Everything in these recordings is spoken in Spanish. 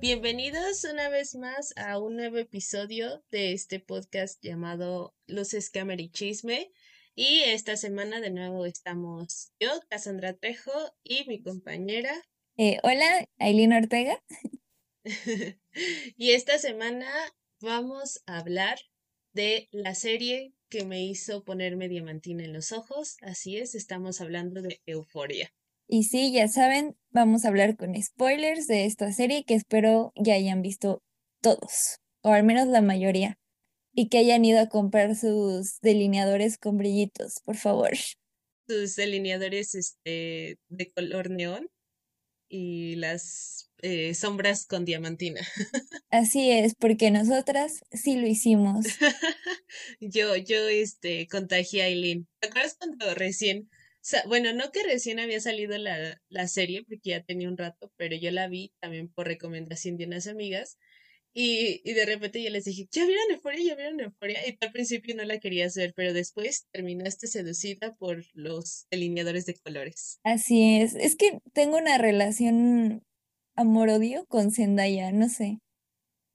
Bienvenidos una vez más a un nuevo episodio de este podcast llamado Luces, Cámara y Chisme. Y esta semana de nuevo estamos yo, Cassandra Trejo, y mi compañera. Eh, hola, Aileen Ortega. y esta semana vamos a hablar de la serie que me hizo ponerme diamantina en los ojos. Así es, estamos hablando de Euforia. Y sí, ya saben, vamos a hablar con spoilers de esta serie que espero ya hayan visto todos, o al menos la mayoría, y que hayan ido a comprar sus delineadores con brillitos, por favor. Sus delineadores este, de color neón y las eh, sombras con diamantina. Así es, porque nosotras sí lo hicimos. yo, yo, este, contagié a Aileen. ¿Te acuerdas cuando recién bueno, no que recién había salido la, la, serie, porque ya tenía un rato, pero yo la vi también por recomendación de unas amigas. Y, y de repente yo les dije, ¿ya vieron Euforia? ¿Ya vieron Euforia? Y al principio no la quería hacer, pero después terminaste seducida por los delineadores de colores. Así es. Es que tengo una relación amor-odio con Zendaya, no sé.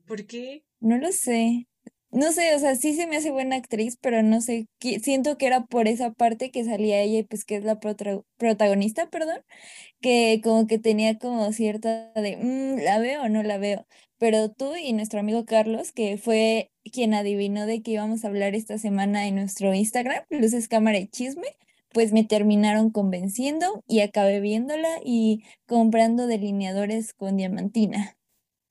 ¿Por qué? No lo sé no sé, o sea, sí se me hace buena actriz, pero no sé, siento que era por esa parte que salía ella y pues que es la protagonista, perdón, que como que tenía como cierta de, mm, la veo o no la veo. Pero tú y nuestro amigo Carlos, que fue quien adivinó de que íbamos a hablar esta semana en nuestro Instagram, Luces, Cámara y Chisme, pues me terminaron convenciendo y acabé viéndola y comprando delineadores con diamantina.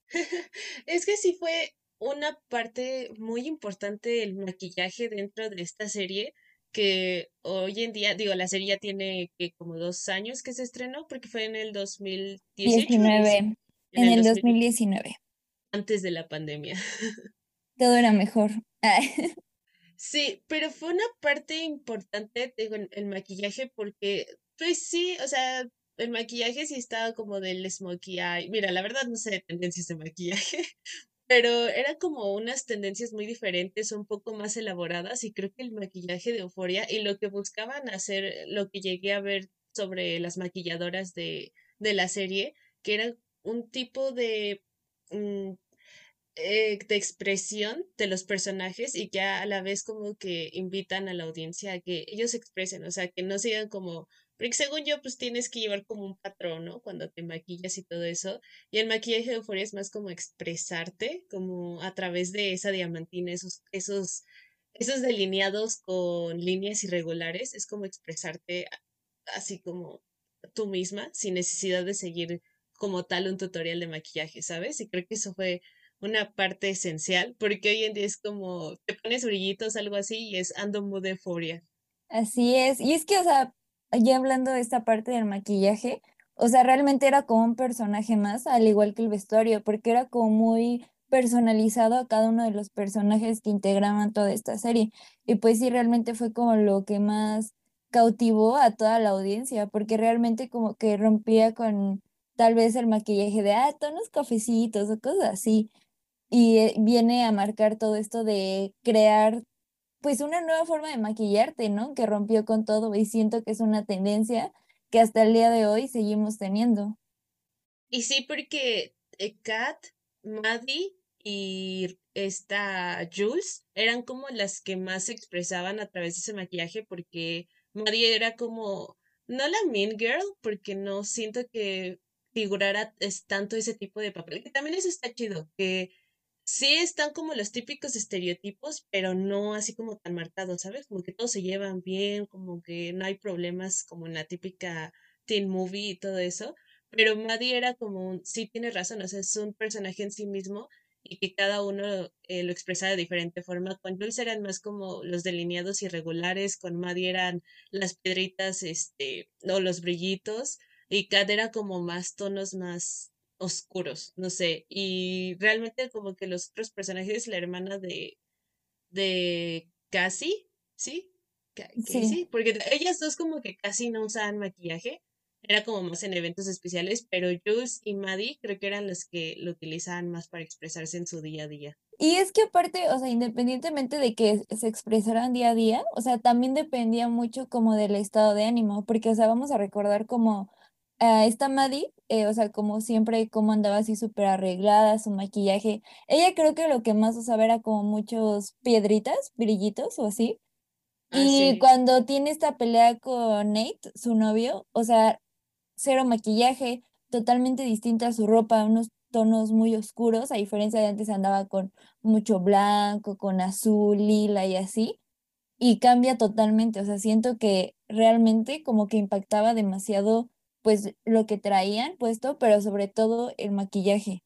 es que sí fue una parte muy importante del maquillaje dentro de esta serie que hoy en día, digo, la serie ya tiene que como dos años que se estrenó porque fue en el 2018. en, en, el, 2019. Antes de la pandemia. Todo era mejor. sí, pero fue una parte importante, digo, el maquillaje porque, pues sí, o sea, el maquillaje sí estaba como del smokey eye. Mira, la verdad no sé de tendencias de maquillaje, pero era como unas tendencias muy diferentes, un poco más elaboradas y creo que el maquillaje de Euforia y lo que buscaban hacer, lo que llegué a ver sobre las maquilladoras de, de la serie, que era un tipo de, mm, eh, de expresión de los personajes y que a la vez como que invitan a la audiencia a que ellos se expresen, o sea, que no sigan como porque según yo, pues tienes que llevar como un patrón, ¿no? Cuando te maquillas y todo eso. Y el maquillaje de euforia es más como expresarte, como a través de esa diamantina, esos, esos, esos delineados con líneas irregulares, es como expresarte así como tú misma, sin necesidad de seguir como tal un tutorial de maquillaje, ¿sabes? Y creo que eso fue una parte esencial, porque hoy en día es como te pones brillitos, algo así, y es ando mood euforia. Así es, y es que, o sea, ya hablando de esta parte del maquillaje, o sea, realmente era como un personaje más, al igual que el vestuario, porque era como muy personalizado a cada uno de los personajes que integraban toda esta serie. Y pues sí, realmente fue como lo que más cautivó a toda la audiencia, porque realmente como que rompía con tal vez el maquillaje de, ah, tonos cafecitos o cosas así. Y eh, viene a marcar todo esto de crear pues una nueva forma de maquillarte, ¿no? Que rompió con todo y siento que es una tendencia que hasta el día de hoy seguimos teniendo. Y sí, porque eh, Kat, Maddie y esta Jules eran como las que más se expresaban a través de ese maquillaje porque Maddie era como, no la mean girl, porque no siento que figurara tanto ese tipo de papel, que también eso está chido, que sí están como los típicos estereotipos, pero no así como tan marcados, ¿sabes? Como que todos se llevan bien, como que no hay problemas como en la típica teen movie y todo eso. Pero Maddie era como un, sí tiene razón, o sea, es un personaje en sí mismo y que cada uno eh, lo expresa de diferente forma. Con Jules eran más como los delineados irregulares, con Maddie eran las piedritas, este, o los brillitos, y Kat era como más tonos más oscuros, no sé, y realmente como que los otros personajes, la hermana de, de Cassie, ¿sí? Sí. porque ellas dos como que casi no usaban maquillaje, era como más en eventos especiales, pero Jules y Maddie creo que eran las que lo utilizaban más para expresarse en su día a día. Y es que aparte, o sea, independientemente de que se expresaran día a día, o sea, también dependía mucho como del estado de ánimo, porque, o sea, vamos a recordar como a esta Maddie, eh, o sea, como siempre, como andaba así súper arreglada, su maquillaje. Ella creo que lo que más usaba era como muchos piedritas, brillitos o así. Ah, Y sí. cuando tiene esta pelea con Nate, su novio, o sea, cero maquillaje, totalmente distinta a su ropa, unos tonos muy oscuros, a diferencia de antes andaba con mucho blanco, con azul, lila y así, y cambia totalmente, o sea, siento que realmente como que impactaba demasiado pues lo que traían puesto, pero sobre todo el maquillaje.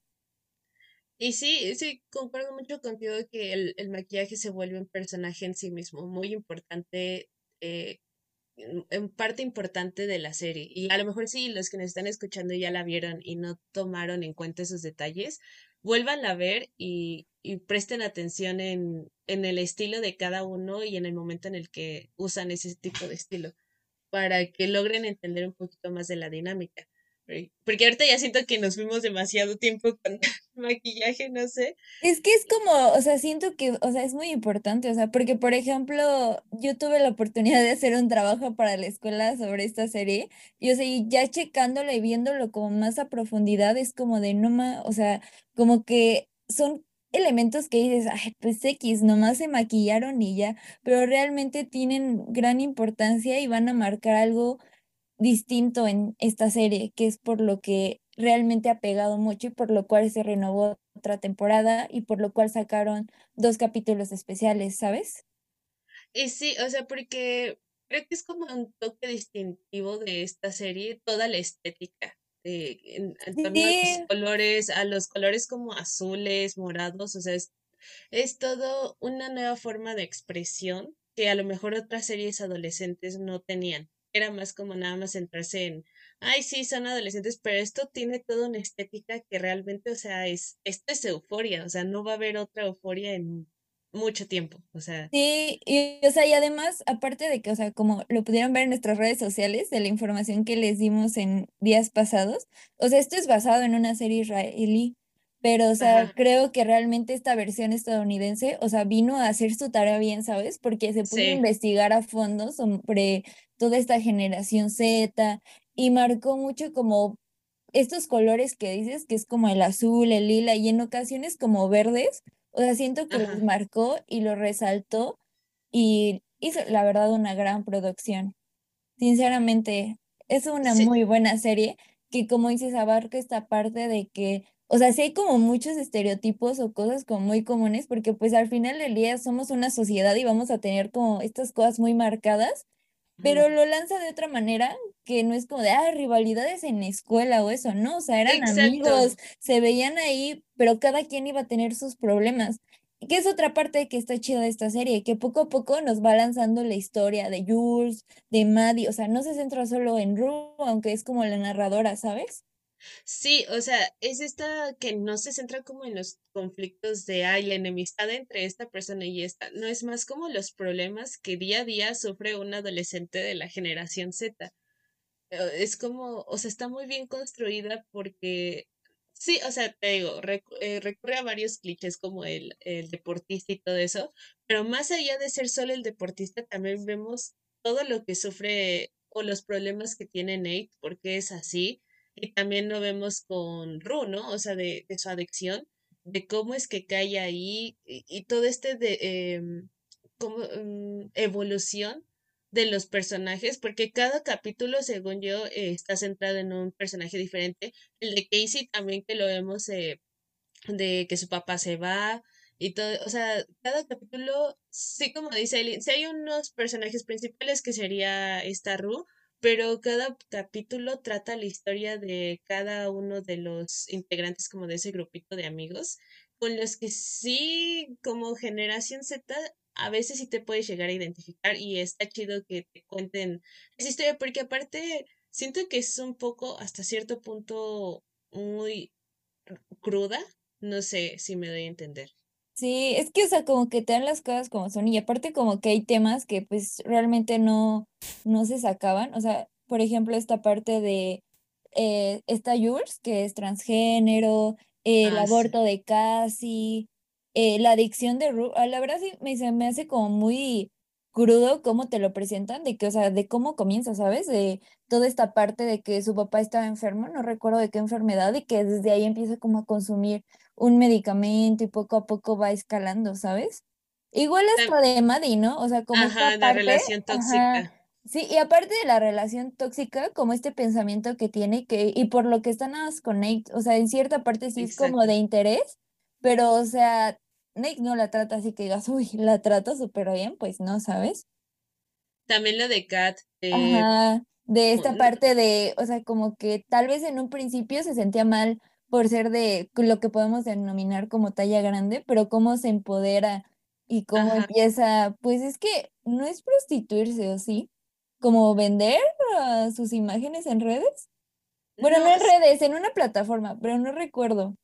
Y sí, sí, concuerdo mucho contigo que el, el maquillaje se vuelve un personaje en sí mismo, muy importante, eh, en parte importante de la serie. Y a lo mejor sí, los que nos están escuchando ya la vieron y no tomaron en cuenta esos detalles, vuélvanla a ver y, y presten atención en, en el estilo de cada uno y en el momento en el que usan ese tipo de estilo, para que logren entender un poquito más de la dinámica. Porque ahorita ya siento que nos fuimos demasiado tiempo con maquillaje, no sé. Es que es como, o sea, siento que, o sea, es muy importante, o sea, porque, por ejemplo, yo tuve la oportunidad de hacer un trabajo para la escuela sobre esta serie, y, o sea, ya checándolo y viéndolo como más a profundidad, es como de no más, o sea, como que son elementos que dices, ay, pues X, nomás se maquillaron y ya, pero realmente tienen gran importancia y van a marcar algo distinto en esta serie, que es por lo que realmente ha pegado mucho y por lo cual se renovó otra temporada y por lo cual sacaron dos capítulos especiales, ¿sabes? Y sí, o sea, porque creo que es como un toque distintivo de esta serie, toda la estética, de, en, en torno a los colores, a los colores como azules, morados, o sea, es, es todo una nueva forma de expresión que a lo mejor otras series adolescentes no tenían. Era más como nada más centrarse en, ay, sí, son adolescentes, pero esto tiene toda una estética que realmente, o sea, es, esto es euforia, o sea, no va a haber otra euforia en mucho tiempo, o sea. Sí, y o sea, y además, aparte de que, o sea, como lo pudieron ver en nuestras redes sociales, de la información que les dimos en días pasados, o sea, esto es basado en una serie israelí, pero, o sea, Ajá, creo que realmente esta versión estadounidense, o sea, vino a hacer su tarea bien, ¿sabes? Porque se puso a sí, investigar a fondo sobre toda esta generación Z y marcó mucho como estos colores que dices, que es como el azul, el lila y en ocasiones como verdes, o sea, siento que los ajá. marcó y los resaltó y hizo, la verdad, una gran producción. Sinceramente, es una Sí, muy buena serie que, como dices, abarca esta parte de que, o sea, sí hay como muchos estereotipos o cosas como muy comunes, porque pues al final del día somos una sociedad y vamos a tener como estas cosas muy marcadas pero lo lanza de otra manera que no es como de, ah, rivalidades en la escuela o eso, no, o sea, eran Exacto. amigos, se veían ahí, pero cada quien iba a tener sus problemas. Que es otra parte que está chida de esta serie, que poco a poco nos va lanzando la historia de Jules, de Maddie, o sea, no se centra solo en Rue, aunque es como la narradora, ¿sabes? Sí, o sea, es esta que no se centra como en los conflictos de, ay, la enemistad entre esta persona y esta. No es más como los problemas que día a día sufre un adolescente de la generación Z. Eh, Es como, o sea, está muy bien construida porque, sí, o sea, te digo, recu- eh, recurre a varios clichés como el, el deportista y todo eso, pero más allá de ser solo el deportista, también vemos todo lo que sufre o los problemas que tiene Nate, porque es así, y también lo vemos con Ru, ¿no? O sea, de, de su adicción, de cómo es que cae ahí y, y todo este de em, como, em, evolución de los personajes, porque cada capítulo, según yo, eh, está centrado en un personaje diferente. El de Casey también que lo vemos eh, de que su papá se va y todo, o sea, cada capítulo, sí como dice Eli, sí hay unos personajes principales que sería esta Ru, pero cada capítulo trata la historia de cada uno de los integrantes como de ese grupito de amigos, con los que sí, como generación Z, a veces sí te puedes llegar a identificar y está chido que te cuenten esa historia, porque aparte siento que es un poco, hasta cierto punto, muy cruda, no sé si me doy a entender. Sí, es que, o sea, como que te dan las cosas como son y aparte como que hay temas que pues realmente no, no se sacaban, o sea, por ejemplo, esta parte de eh, esta Jules, que es transgénero, eh, el Ah, sí. aborto de Cassie, eh, la adicción de Ru, ah, la verdad sí me, se me hace como muy crudo cómo te lo presentan, de que, o sea, de cómo comienza, ¿sabes? De toda esta parte de que su papá estaba enfermo, no recuerdo de qué enfermedad, y que desde ahí empieza como a consumir un medicamento y poco a poco va escalando, ¿sabes? Igual hasta de Maddie, ¿no? O sea, como Ajá, esta la relación ajá, tóxica. sí, y aparte de la relación tóxica, como este pensamiento que tiene que, y por lo que está nada más con Nate, o sea, en cierta parte sí es como de interés, pero, o sea, Nate no la trata así que digas, uy, la trata súper bien, pues no, ¿sabes? También lo de Kat, eh, Ajá, de esta parte de, o sea, como que tal vez en un principio se sentía mal por ser de lo que podemos denominar como talla grande, pero cómo se empodera y cómo ajá, empieza, pues es que no es prostituirse, ¿o sí? Como vender ah, sus imágenes en redes. Bueno, no no, en redes, en una plataforma, pero no recuerdo.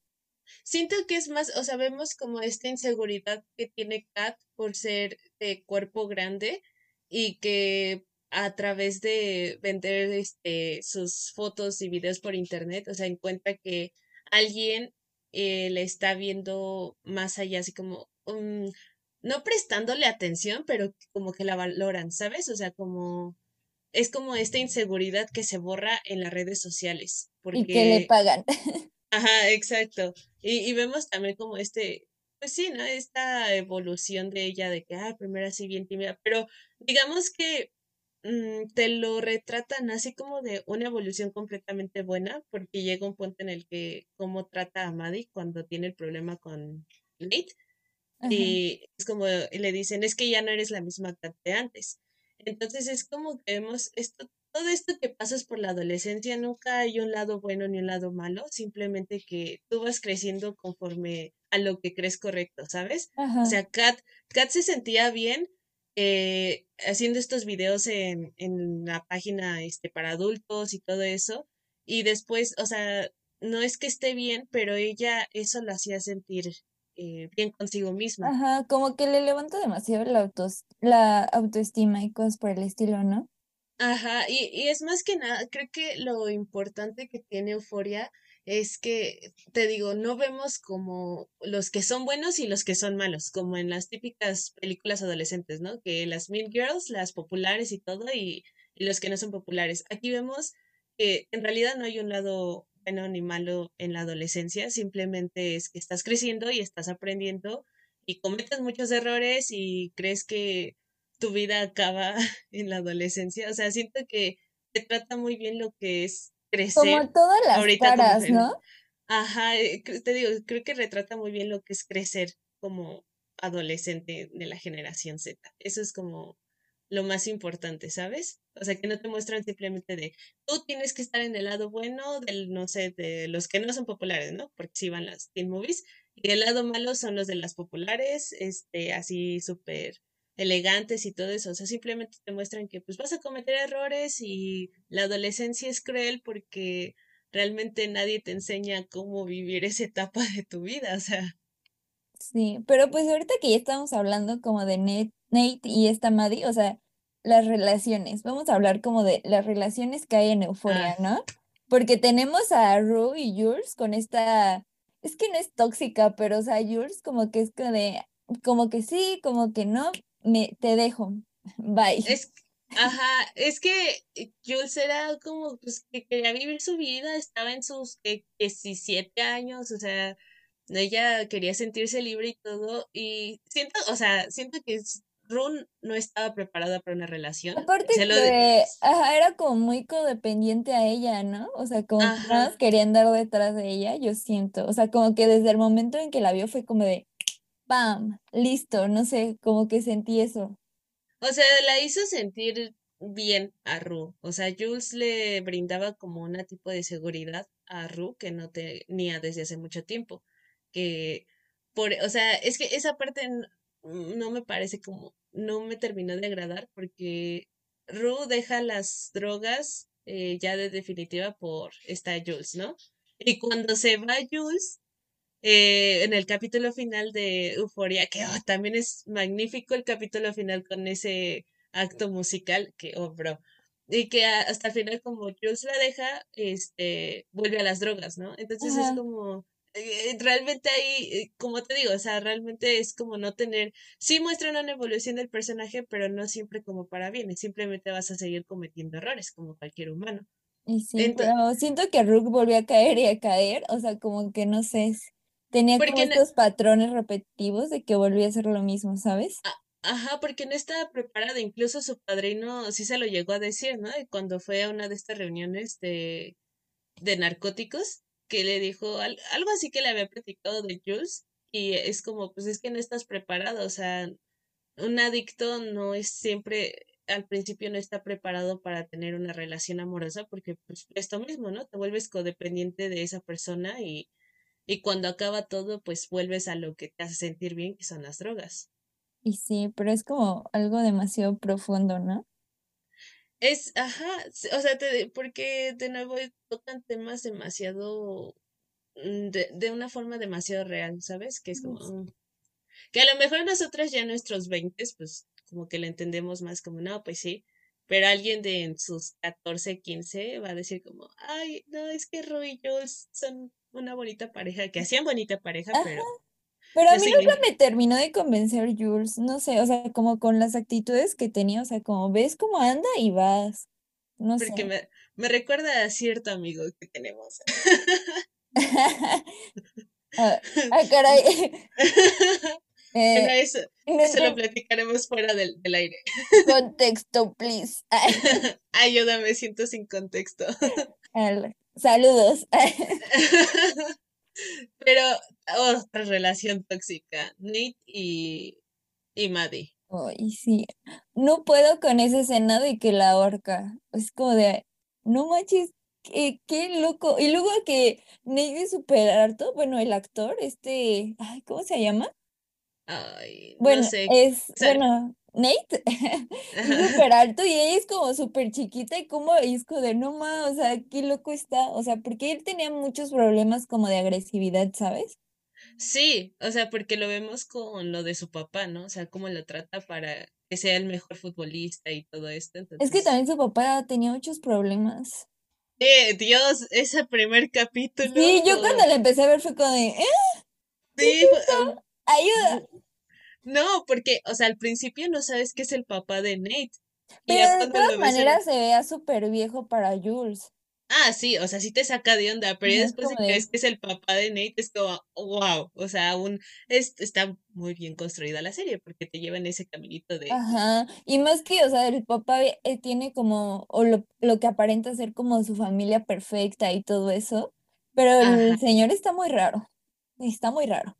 Siento que es más, o sea, vemos como esta inseguridad que tiene Kat por ser de cuerpo grande y que a través de vender este sus fotos y videos por internet, o sea, encuentra que alguien eh, le está viendo más allá, así como mm, no prestándole atención, pero como que la valoran, ¿sabes? O sea, como es como esta inseguridad que se borra en las redes sociales, Y que le porque pagan. Ajá, exacto. Y, y vemos también como este, pues sí, ¿no? Esta evolución de ella, de que, ah, primero así bien tímida, pero digamos que mm, te lo retratan así como de una evolución completamente buena, porque llega un punto en el que cómo trata a Maddie cuando tiene el problema con Nate, Ajá. y es como le dicen, es que ya no eres la misma Kat de antes. Entonces es como que vemos esto, todo esto que pasas por la adolescencia, nunca hay un lado bueno ni un lado malo, simplemente que tú vas creciendo conforme a lo que crees correcto, ¿sabes? O Ajá. sea, Kat, Kat se sentía bien eh, haciendo estos videos en, en la página este, para adultos y todo eso, y después, o sea, no es que esté bien, pero ella eso la hacía sentir eh, bien consigo misma. Ajá, como que le levanta demasiado la autos, la autoestima y cosas por el estilo, ¿no? Ajá, y, y es más que nada, creo que lo importante que tiene Euforia es que, te digo, no vemos como los que son buenos y los que son malos, como en las típicas películas adolescentes, ¿no? Que las Mean Girls, las populares y todo, y, y los que no son populares. Aquí vemos que en realidad no hay un lado bueno ni malo en la adolescencia, simplemente es que estás creciendo y estás aprendiendo y cometes muchos errores y crees que tu vida acaba en la adolescencia. O sea, siento que te trata muy bien lo que es Como crecer todas las ahorita como caras. ¿no? Ajá, eh, te digo, creo que retrata muy bien lo que es crecer como adolescente de la generación Z. Eso es como lo más importante, ¿sabes? O sea, que no te muestran simplemente de tú tienes que estar en el lado bueno del, no sé, de los que no son populares, ¿no? Porque sí van las teen movies. Y el lado malo son los de las populares, este, así súper elegantes y todo eso. O sea, simplemente te muestran que pues vas a cometer errores y la adolescencia es cruel porque realmente nadie te enseña cómo vivir esa etapa de tu vida. O sea, Sí, pero pues ahorita que ya estamos hablando como de Nate, Nate y esta Maddie, o sea, las relaciones, vamos a hablar como de las relaciones que hay en Euforia, ah, ¿no? Porque tenemos a Rue y Jules con esta, es que no es tóxica, pero o sea, Jules como que es como de, como que sí, como que no, me, te dejo, bye. es, ajá, es que eh, Jules era como pues que quería vivir su vida, estaba en sus que, 17 años, o sea, ella quería sentirse libre y todo, y siento, o sea, siento que Rune no estaba preparada para una relación. Aparte Se lo, de- que, ajá, era como muy codependiente a ella, ¿no? O sea, como quería andar detrás de ella, yo siento. O sea, como que desde el momento en que la vio fue como de, ¡pam! Listo, no sé, como que sentí eso. O sea, la hizo sentir bien a Ru. O sea, Jules le brindaba como una tipo de seguridad a Ru que no tenía desde hace mucho tiempo. Que por, o sea, es que esa parte no me parece como, no me terminó de agradar porque Ru deja las drogas eh, ya de definitiva por esta Jules, ¿no? Y cuando se va Jules, eh, en el capítulo final de Euforia, que oh, también es magnífico el capítulo final con ese acto musical, que, oh, bro, y que hasta el final como Jules la deja, este, vuelve a las drogas, ¿no? Entonces es como, eh, realmente ahí, eh, como te digo, o sea, realmente es como no tener, sí muestran una evolución del personaje, pero no siempre como para bien, simplemente vas a seguir cometiendo errores como cualquier humano. Y sí, pero siento que Rook volvió a caer y a caer, o sea, como que no sé, tenía como estos patrones repetitivos de que volvía a hacer lo mismo, ¿sabes? Ajá, porque no estaba preparada, incluso su padrino sí se lo llegó a decir, ¿no? Cuando fue a una de estas reuniones de, de narcóticos, que le dijo algo así que le había platicado de Jules, y es como, pues es que no estás preparado, o sea, un adicto no es siempre, al principio no está preparado para tener una relación amorosa, porque pues esto mismo, ¿no? Te vuelves codependiente de esa persona y, y cuando acaba todo, pues vuelves a lo que te hace sentir bien, que son las drogas. Y sí, pero es como algo demasiado profundo, ¿no? Es, ajá, o sea, te, porque de nuevo tocan temas demasiado, mm, de, de una forma demasiado real, ¿sabes? Que es como, mm, que a lo mejor nosotras ya en nuestros 20, pues como que lo entendemos más como, no, pues sí, pero alguien de en sus 14, 15 va a decir como, ay, no, es que Roy y Jules son una bonita pareja, que hacían bonita pareja, pero pero a mí nunca me terminó de convencer Jules, no sé, o sea, como con las actitudes que tenía, o sea, como ves cómo anda y vas, no sé. Porque me, me recuerda a cierto amigo que tenemos. ah, ah caray. eh, eso, eso lo platicaremos fuera del, del aire. contexto, please. Ayúdame, siento sin contexto. Saludos. Pero otra relación tóxica, Nate y, y Maddie. Ay, sí. No puedo con esa escena de que la ahorca. Es como de, no manches, qué, qué loco. Y luego que Nate es súper harto, bueno, el actor, este, ay, ¿cómo se llama? Ay, bueno, no sé. Es, bueno, Nate es súper alto y ella es como súper chiquita y como es como de no más, o sea, qué loco está, o sea, porque él tenía muchos problemas como de agresividad, ¿sabes? Sí, o sea, porque lo vemos con lo de su papá, ¿no? O sea, cómo lo trata para que sea el mejor futbolista y todo esto. Es que también su papá tenía muchos problemas. Eh, Dios, ese primer capítulo. Sí, yo cuando le empecé a ver fue como de, ¿eh? Sí, ayuda. No, porque, o sea, al principio no sabes qué es el papá de Nate. Pero de todas maneras se vea súper viejo para Jules. Ah, sí, o sea, sí te saca de onda, pero después de que crees que es el papá de Nate, es como, wow, o sea, aún está muy bien construida la serie porque te lleva en ese caminito de... Ajá, y más que, o sea, el papá eh, tiene como, o lo, lo que aparenta ser como su familia perfecta y todo eso, pero el señor está muy raro, está muy raro.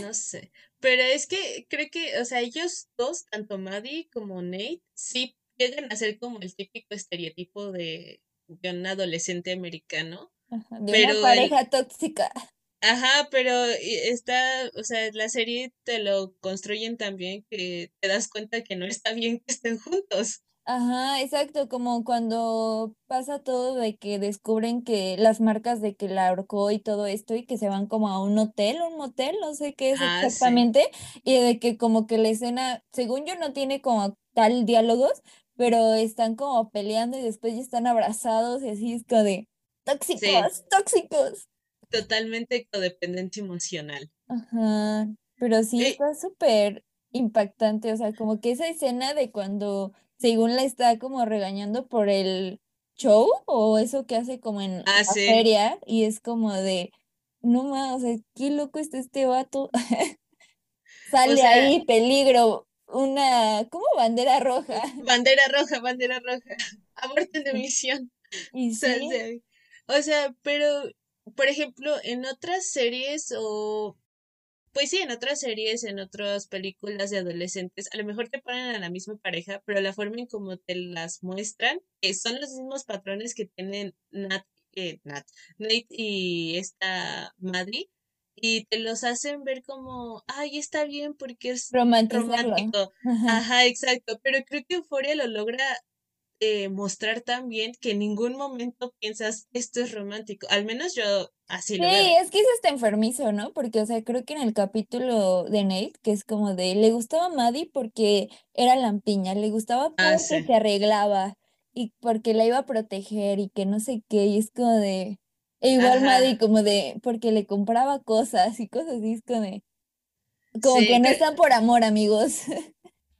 No sé, pero es que creo que, o sea, ellos dos, tanto Maddie como Nate, sí llegan a ser como el típico estereotipo de, de un adolescente americano. de pero una pareja tóxica. Ajá, pero está, o sea, la serie te lo construyen también que te das cuenta que no está bien que estén juntos. Ajá, exacto, como cuando pasa todo de que descubren que las marcas de que la ahorcó y todo esto y que se van como a un hotel, un motel, no sé qué es ah, exactamente, y de que como que la escena, según yo, no tiene como tal diálogos, pero están como peleando y después ya están abrazados y así es como de tóxicos, tóxicos. Totalmente codependencia emocional. Ajá, pero sí está súper impactante, o sea, como que esa escena de cuando según la está como regañando por el show o eso que hace como en ah, la feria y es como de, no más, o sea, qué loco está este vato. Sale ahí peligro, una, ¿cómo? Bandera roja. Bandera roja, bandera roja. Aborten de misión. Y sí. O sea, pero, por ejemplo, en otras series o pues sí, en otras series, en otras películas de adolescentes, a lo mejor te ponen a la misma pareja, pero la forma en como te las muestran, que son los mismos patrones que tienen Nat, eh, Nat, Nate y esta Maddie, y te los hacen ver como, ay, está bien porque es romántico. Ajá, exacto. Pero creo que Euphoria lo logra eh, mostrar también que en ningún momento piensas esto es romántico. Al menos yo así lo veo. Sí, es que eso está enfermizo, ¿no? Porque, o sea, creo que en el capítulo de Nate, que es como de, le gustaba a Maddie porque era lampiña, le gustaba ah, porque se arreglaba y porque la iba a proteger y que no sé qué, y es como de, E igual Ajá. Maddie como de, porque le compraba cosas y cosas así, es como de, como Sí, que no están por amor, amigos.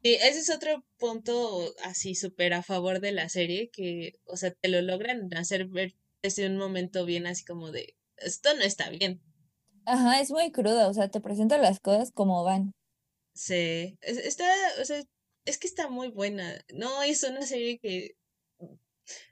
sí, ese es otro punto así súper a favor de la serie, que, o sea, te lo logran hacer ver desde un momento bien así como de, esto no está bien. Ajá, es muy cruda, o sea, te presenta las cosas como van. Sí, es- está, o sea, es que está muy buena. No es una serie que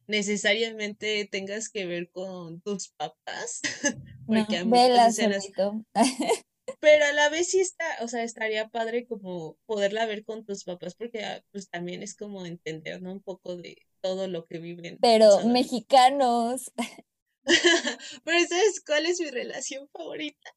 necesariamente tengas que ver con tus papás, No, porque a muchas vela escenas. pero a la vez sí está, o sea, estaría padre como poderla ver con tus papás, porque ah, pues también es como entender, ¿no? Un poco de todo lo que viven Pero mexicanos, Pero ¿sabes cuál es mi relación favorita?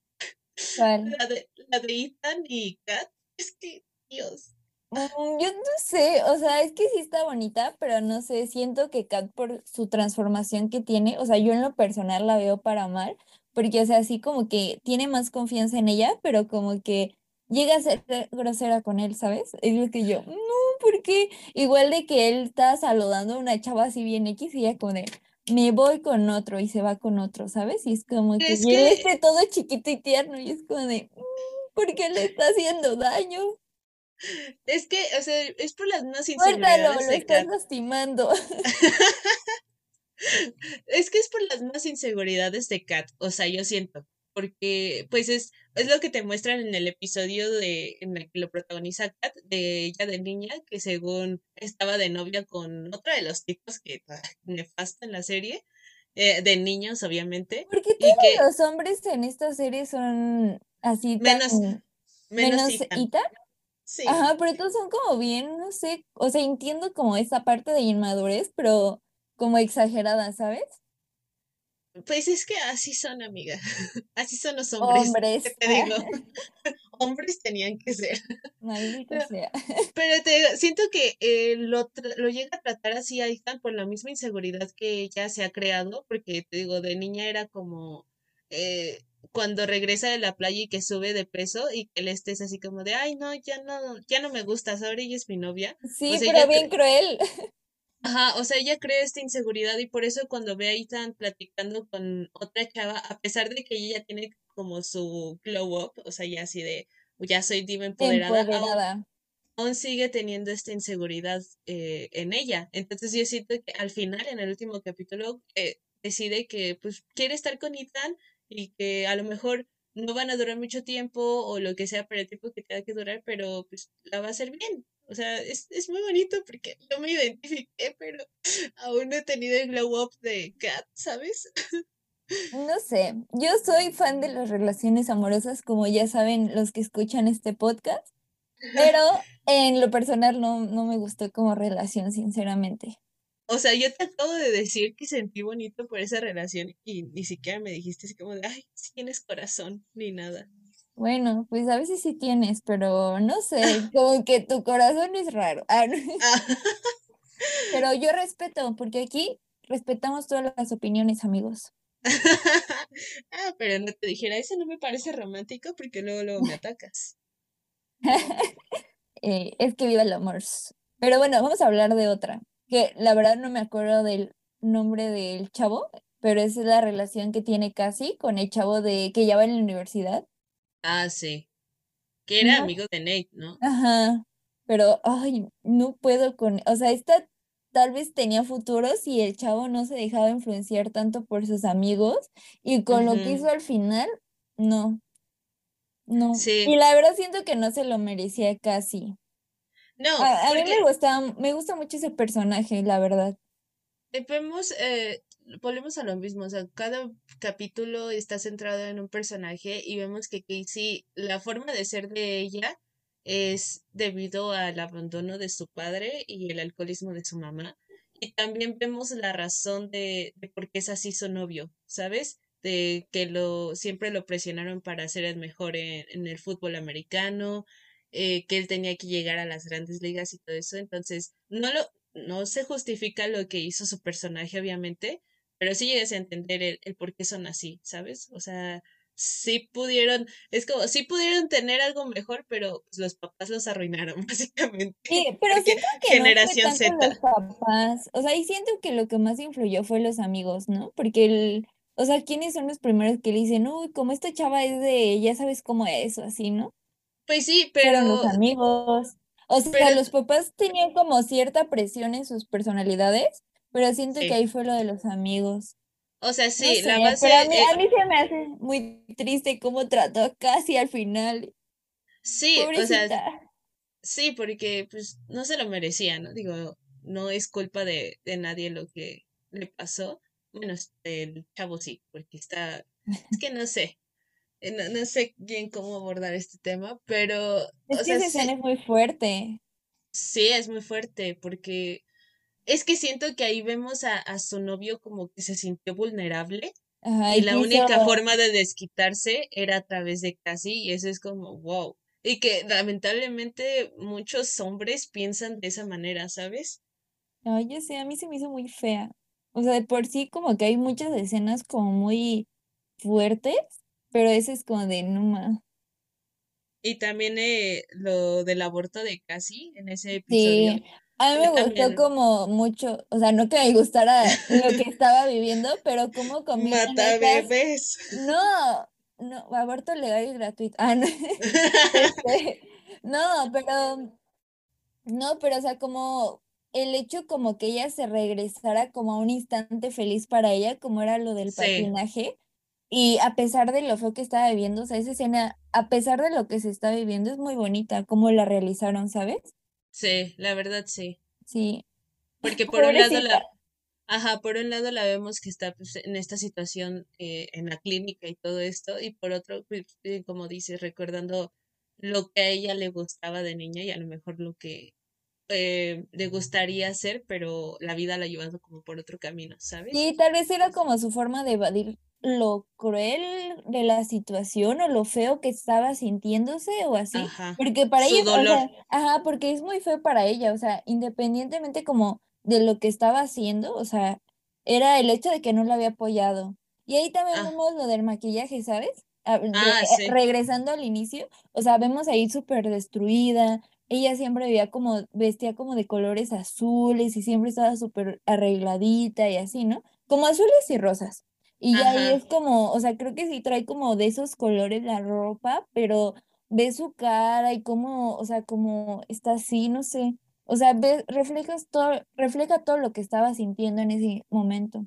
¿cuál? La de, la de Ethan y Kat. Es que, Dios. Mm, Yo no sé, o sea, es que sí está bonita, pero no sé, siento que Kat por su transformación que tiene, o sea, yo en lo personal la veo para mal, porque, o sea, así como que tiene más confianza en ella, pero como que llega a ser grosera con él, ¿sabes? Es lo que yo, no, porque igual de que él está saludando a una chava así bien X y ella como de, me voy con otro y se va con otro, ¿sabes? Y es como que Es él que este todo chiquito y tierno y es como de, "Mm, ¿por qué le está haciendo daño? Es que, o sea, es por las Suéltalo, inseguridades lo de estás lastimando. Es que es por las mismas inseguridades de Kat, o sea, yo siento, porque pues es, es lo que te muestran en el episodio de, en el que lo protagoniza Kat, de ella de niña, que según estaba de novia con otro de los tipos que ah, nefasta en la serie, eh, de niños, obviamente, Porque todos que los hombres en esta serie son así tan menos, menos menos Ethan, sí. Ajá, pero todos son como bien, no sé, o sea, entiendo como esa parte de inmadurez, pero como exagerada, ¿sabes? Pues es que así son, amiga, así son los hombres, ¿qué Hombres, te digo? Hombres tenían que ser. maldita sea. Pero te digo, siento que eh, lo, lo llega a tratar así a Ethan por la misma inseguridad que ella se ha creado, porque te digo, de niña era como eh, cuando regresa de la playa y que sube de peso y que él estés así como de, ay, no, ya no, ya no me gustas, ahora ella es mi novia. Sí, pero bien cruel. Ajá, o sea, ella crea esta inseguridad y por eso cuando ve a Ethan platicando con otra chava, a pesar de que ella ya tiene como su glow up, o sea, ya así de, ya soy diva empoderada, aún Empoderada. aún sigue teniendo esta inseguridad eh, en ella. Entonces yo siento que al final, en el último capítulo, eh, decide que pues quiere estar con Ethan y que a lo mejor no van a durar mucho tiempo o lo que sea para el tiempo que tenga que durar, pero pues la va a hacer bien. O sea, es, es muy bonito porque yo me identifiqué, pero aún no he tenido el glow up de Kat, ¿sabes? No sé, yo soy fan de las relaciones amorosas, como ya saben los que escuchan este podcast, pero en lo personal no, no me gustó como relación, sinceramente. O sea, yo te acabo de decir que sentí bonito por esa relación y ni siquiera me dijiste así como de, ay, si tienes corazón, ni nada. Bueno, pues a veces sí tienes, pero no sé, como que tu corazón es raro. Ah, no, Ah, Pero yo respeto, porque aquí respetamos todas las opiniones, amigos. ah, pero no te dijera, eso no me parece romántico porque luego, luego me atacas. Eh, es que viva el amor. Pero bueno, vamos a hablar de otra, que la verdad no me acuerdo del nombre del chavo, pero esa es la relación que tiene Casi con el chavo de que ya va en la universidad. Ah, sí, que era No, amigo de Nate, ¿no? ajá, pero ay, no puedo con, o sea, esta tal vez tenía futuros y el chavo no se dejaba influenciar tanto por sus amigos y con lo que hizo al final, no, no. Y Sí, la verdad siento que no se lo merecía casi. no, A, a mí me gusta, me gusta mucho ese personaje, la verdad. vemos, eh, volvemos a lo mismo, o sea, cada capítulo está centrado en un personaje y vemos que Casey, la forma de ser de ella es debido al abandono de su padre y el alcoholismo de su mamá. Y también vemos la razón de, de por qué es así su novio, ¿sabes? De que lo siempre lo presionaron para ser el mejor en, en el fútbol americano, eh, que él tenía que llegar a las grandes ligas y todo eso. Entonces, no lo, no se justifica lo que hizo su personaje, obviamente, pero sí llegas a entender el, el por qué son así, ¿sabes? O sea, sí pudieron, es como, sí pudieron tener algo mejor, pero pues, los papás los arruinaron, Sí, básicamente, pero porque siento que no fue generación tanto Z. los papás, o sea, y siento que lo que más influyó fue los amigos, ¿no? Porque el, O sea, ¿quiénes son los primeros que le dicen, uy, como esta chava es de, ya sabes cómo es, o así, ¿no? Pues sí, Fueron los pero, amigos. O sea, pero, los papás tenían como cierta presión en sus personalidades, pero siento que ahí fue lo de los amigos. O sea, No sí, sé, la base, pero a mí, eh, a mí se me hace muy triste cómo trató Casi al final. sí, o sea, sí, porque pues no se lo merecía, ¿no? Digo, no es culpa de, de nadie lo que le pasó. Bueno, este, el chavo sí, porque está, es que no sé, eh, no, no sé bien cómo abordar este tema, pero, Es o que sea, esa escena sí, es muy fuerte. sí es muy fuerte, porque es que siento que ahí vemos a, a su novio como que se sintió vulnerable Ajá, y y la única forma de desquitarse era a través de Cassie y eso es como, wow. Y que lamentablemente muchos hombres piensan de esa manera, ¿sabes? ay, yo sé, a mí se me hizo muy fea. O sea, de por sí como que hay muchas escenas como muy fuertes, pero ese es como de más. Y también eh, lo del aborto de Cassie en ese Sí, episodio, a mí me gustó también como mucho, o sea, no que me gustara lo que estaba viviendo, pero cómo combinan mata bebés. no, no, aborto legal y gratuito. Ah, no, este, no, pero No, pero o sea, como el hecho como que ella se regresara como a un instante feliz para ella, como era lo del Sí, patinaje, y a pesar de lo feo que estaba viviendo, o sea, esa escena, a pesar de lo que se está viviendo, es muy bonita, cómo la realizaron, ¿sabes? Sí, la verdad sí. Sí, Porque por un lado la, Ajá, por un lado la vemos que está pues, en esta situación eh, en la clínica y todo esto, y por otro, pues, eh, como dices, recordando lo que a ella le gustaba de niña y a lo mejor lo que eh, le gustaría hacer, pero la vida la ha llevado como por otro camino, ¿sabes? Sí, tal vez era como su forma de evadir lo cruel de la situación o lo feo que estaba sintiéndose o así, Ajá, porque para ella, su o dolor, sea, ajá, porque es muy feo para ella, o sea, independientemente como de lo que estaba haciendo, o sea, era el hecho de que no la había apoyado. Y ahí también ah, vemos lo del maquillaje, ¿sabes? Ah, de- ah, eh, sí, regresando al inicio, o sea, vemos ahí súper destruida. Ella siempre veía como, vestía como de colores azules y siempre estaba súper arregladita y así, ¿no? Como azules y rosas. Y ahí es como, o sea, creo que sí trae como de esos colores la ropa, pero ves su cara y cómo, o sea, como está así, no sé. O sea, ves, reflejas todo, refleja todo lo que estaba sintiendo en ese momento.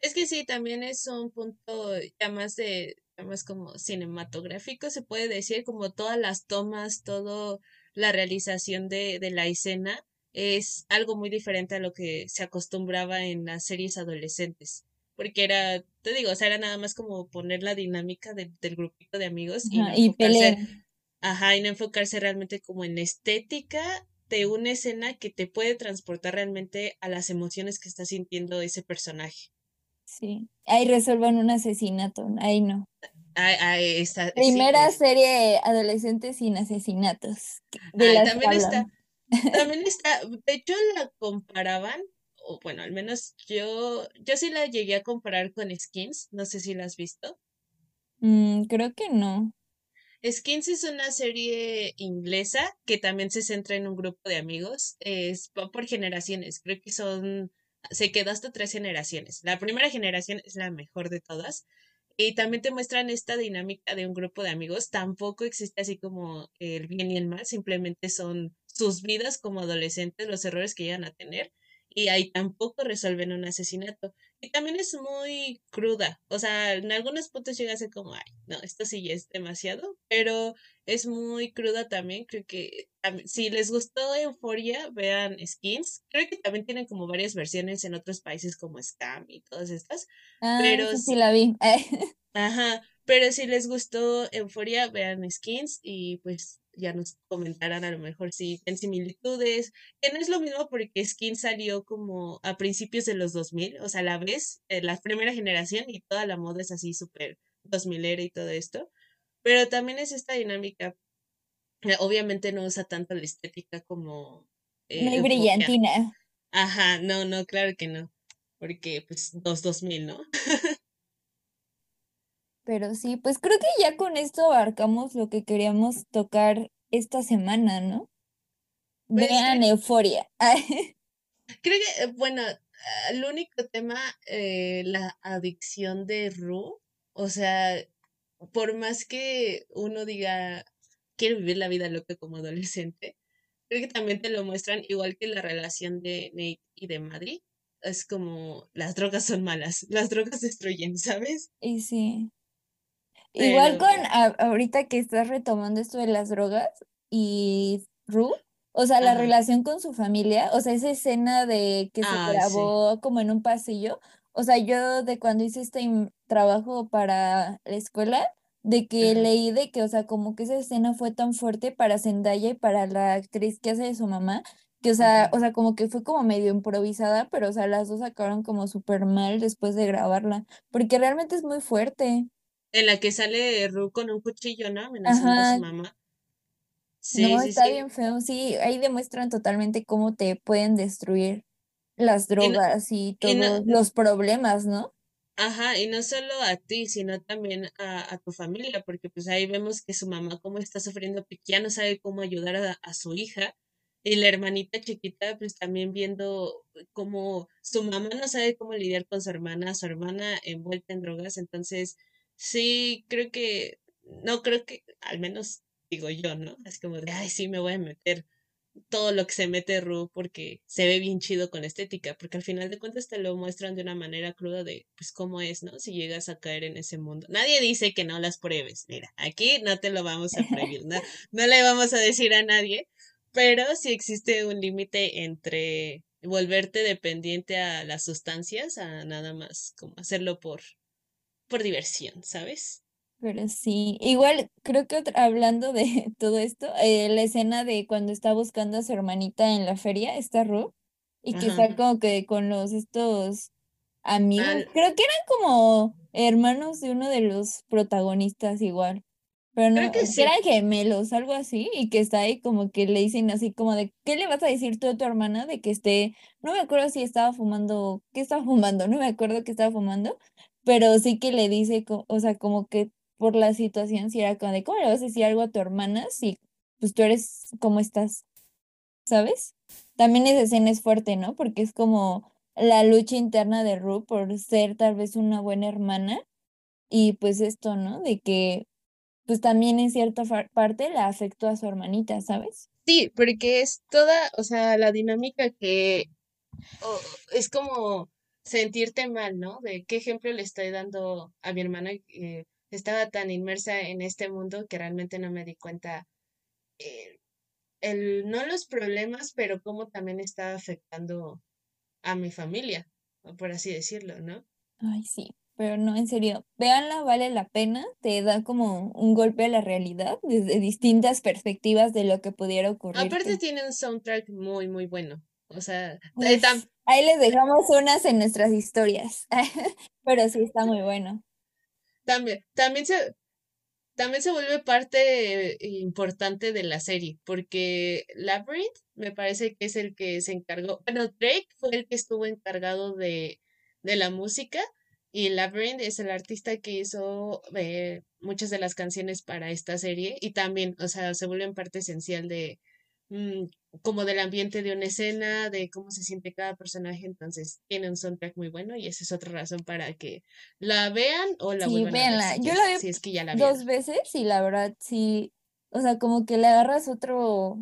Es que sí, también es un punto ya más de, ya más como cinematográfico, se puede decir, como todas las tomas, todo la realización de, de la escena es algo muy diferente a lo que se acostumbraba en las series adolescentes. Porque era, te digo, o sea, era nada más como poner la dinámica de- del grupito de amigos y no y enfocarse, pelean. ajá, y no enfocarse realmente como en estética de una escena que te puede transportar realmente a las emociones que está sintiendo ese personaje. Sí. Ahí resuelvan un asesinato. Ahí no. Esa- sí, Primera serie adolescente sin asesinatos de Ay, también está, también está, de hecho la comparaban, o bueno, al menos yo, yo sí la llegué a comparar con Skins, no sé si la has visto. Mm, creo que no. Skins es una serie inglesa que también se centra en un grupo de amigos, es por generaciones, creo que son, se quedó hasta tres generaciones. La primera generación es la mejor de todas. Y también te muestran esta dinámica de un grupo de amigos. Tampoco existe así como el bien y el mal, simplemente son sus vidas como adolescentes, los errores que llegan a tener. Y ahí tampoco resuelven un asesinato. Y también es muy cruda. O sea, en algunos puntos llega a ser como, ay, no, esto sí ya es demasiado. Pero es muy cruda también. Creo que si les gustó Euphoria, vean Skins. Creo que también tienen como varias versiones en otros países como Scam y todas estas. Ah, Pero sí la vi. Ajá, pero si les gustó Euforia, vean Skins y pues ya nos comentarán a lo mejor si ven similitudes, que no es lo mismo porque Skins salió como a principios de los 2000, o sea, la ves, eh, la primera generación y toda la moda es así súper 2000 era y todo esto, pero también es esta dinámica, eh, obviamente no usa tanto la estética como eh, Euforia. brillantina. Ajá, no, no, claro que no, porque pues los 2000, ¿no? Pero sí, pues creo que ya con esto abarcamos lo que queríamos tocar esta semana, ¿no? Pues Vean Euforia. Creo que, eh, bueno, el único tema, eh, la adicción de Ru, o sea, por más que uno diga, quiero vivir la vida loca como adolescente, creo que también te lo muestran igual que la relación de Nate y de Madrid. Es como, las drogas son malas, las drogas destruyen, ¿sabes? Y sí. Igual con ahorita que estás retomando esto de las drogas y Ru, o sea, la relación con su familia, o sea, esa escena de que se grabó como en un pasillo, o sea, yo de cuando hice este trabajo para la escuela, de que leí de que, o sea, como que esa escena fue tan fuerte para Zendaya y para la actriz que hace de su mamá, que, o sea, o sea, como que fue como medio improvisada, pero, o sea, las dos acabaron como súper mal después de grabarla, porque realmente es muy fuerte. En la que sale Ru con un cuchillo, ¿no? Amenazando a su mamá. Sí, no, está bien feo, sí, ahí demuestran totalmente cómo te pueden destruir las drogas y, todos los problemas, ¿no? Ajá, y no solo a ti, sino también a, tu familia, porque pues ahí vemos que su mamá como está sufriendo, porque ya no sabe cómo ayudar a, su hija, y la hermanita chiquita pues también viendo cómo su mamá no sabe cómo lidiar con su hermana, su hermana envuelta en drogas, entonces sí, creo que, no creo que, al menos digo yo, ¿no? Es como de, ay, sí, me voy a meter todo lo que se mete Ru porque se ve bien chido con estética, porque al final de cuentas te lo muestran de una manera cruda de pues cómo es, ¿no? Si llegas a caer en ese mundo. Nadie dice que no las pruebes, mira, aquí no te lo vamos a prohibir, no, no le vamos a decir a nadie, pero sí existe un límite entre volverte dependiente a las sustancias a nada más como hacerlo por por diversión, ¿sabes? Pero sí, igual creo que hablando de todo esto, eh, la escena de cuando está buscando a su hermanita en la feria, está Ru, y que está como que con los estos amigos, creo que eran como hermanos de uno de los protagonistas igual, pero no, que eran gemelos, algo así, y que está ahí como que le dicen así como de, ¿qué le vas a decir tú a tu hermana de que esté, no me acuerdo si estaba fumando, ¿qué estaba fumando? No me acuerdo que estaba fumando, pero sí que le dice, o sea, como que por la situación, si era como de, ¿cómo le vas a decir algo a tu hermana si pues tú eres como estás? ¿Sabes? También esa escena es fuerte, ¿no? Porque es como la lucha interna de Ru por ser tal vez una buena hermana y pues esto, ¿no? De que pues también en cierta parte la afectó a su hermanita, ¿sabes? Sí, porque es toda, o sea, la dinámica que es como sentirte mal, ¿no? De qué ejemplo le estoy dando a mi hermana. Eh, estaba tan inmersa en este mundo que realmente no me di cuenta eh, el, no los problemas, pero cómo también estaba afectando a mi familia, por así decirlo, ¿no? Ay, sí, pero no, en serio, véanla, vale la pena, te da como un golpe a la realidad desde distintas perspectivas de lo que pudiera ocurrir. Aparte tiene un soundtrack muy, muy bueno. O sea, pues, ahí les dejamos unas en nuestras historias, pero sí está muy bueno. También, también se, también se vuelve parte importante de la serie, porque Labyrinth me parece que es el que se encargó, bueno, Drake fue el que estuvo encargado de, de la música y Labyrinth es el artista que hizo eh, muchas de las canciones para esta serie y también, o sea, se vuelve parte esencial de, como del ambiente de una escena, de cómo se siente cada personaje, entonces tiene un soundtrack muy bueno y esa es otra razón para que la vean o la vuelvan a ver. Yo la vi es que ya la dos veces y la verdad sí, o sea, como que le agarras otro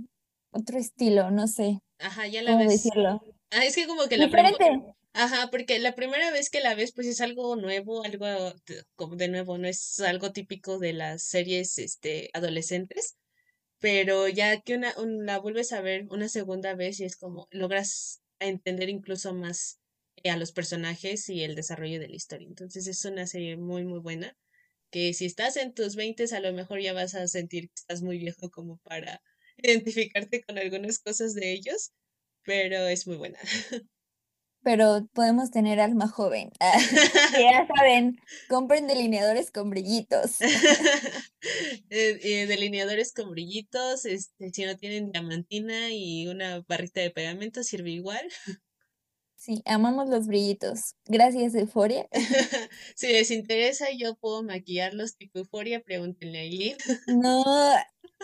otro estilo, no sé. Ajá, ya la ves. decirlo? Ah, es que como que la Diferente. Ajá, porque la primera vez que la ves, pues es algo nuevo, algo como de nuevo, no es algo típico de las series este adolescentes pero ya que una, la vuelves a ver una segunda vez y es como logras entender incluso más eh, a los personajes y el desarrollo de la historia. Entonces es una serie muy, muy buena, que si estás en tus 20 a lo mejor ya vas a sentir que estás muy viejo como para identificarte con algunas cosas de ellos, pero es muy buena. pero podemos tener alma joven. ya saben, compren delineadores con brillitos. Eh, delineadores con brillitos, este, si no tienen diamantina y una barrita de pegamento, sirve igual. Sí, amamos los brillitos. Gracias, Euforia. si les interesa, yo puedo maquillarlos tipo Euforia, pregúntenle a Eileen. no,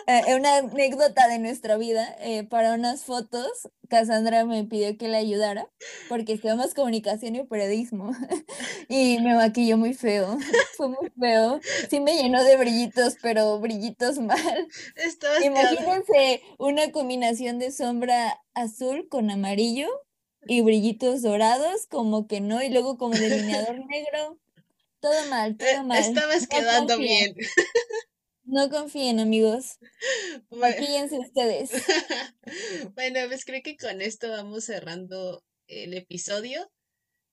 eh, una anécdota de nuestra vida, eh, para unas fotos, Cassandra me pidió que le ayudara porque estudiamos comunicación y periodismo y me maquilló muy feo, fue muy feo, sí me llenó de brillitos, pero brillitos mal. Imagínense una combinación de sombra azul con amarillo y brillitos dorados, como que no, y luego como delineador negro, todo mal, todo eh, mal. Estabas quedando bien. No confíen, amigos. Maquíllense ustedes. bueno, pues creo que con esto vamos cerrando el episodio.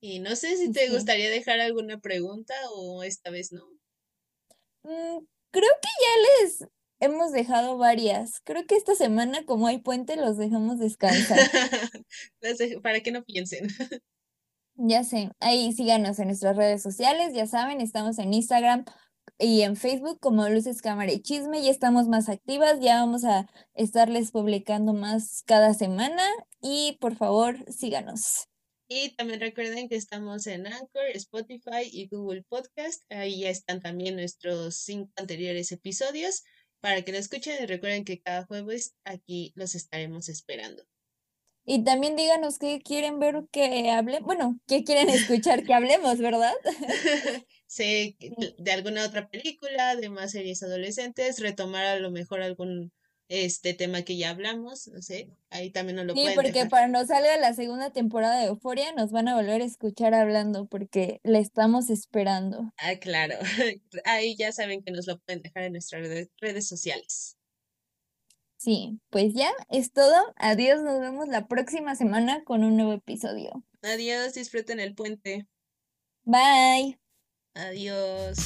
Y no sé si te gustaría dejar alguna pregunta o esta vez no. Mm, creo que ya les hemos dejado varias. Creo que esta semana, como hay puente, los dejamos descansar. Para que no piensen. Ya sé, ahí síganos en nuestras redes sociales, ya saben, estamos en Instagram y en Facebook como Luces Cámara y Chisme, ya estamos más activas, ya vamos a estarles publicando más cada semana y por favor síganos. Y también recuerden que estamos en Anchor, Spotify y Google Podcast. Ahí ya están también nuestros cinco anteriores episodios para que lo escuchen y recuerden que cada jueves aquí los estaremos esperando. Y también díganos qué quieren ver que hable, bueno, qué quieren escuchar que hablemos, ¿verdad? sé de alguna otra película, de más series adolescentes, retomar a lo mejor algún este tema que ya hablamos, no sé, ahí también nos lo sí, porque para no salga la segunda temporada de Euforia nos van a volver a escuchar hablando porque la estamos esperando. Ah, claro, ahí ya saben que nos lo pueden dejar en nuestras redes sociales. Sí, pues ya es todo. Adiós, nos vemos la próxima semana con un nuevo episodio. Adiós, disfruten el puente. Bye. Adiós.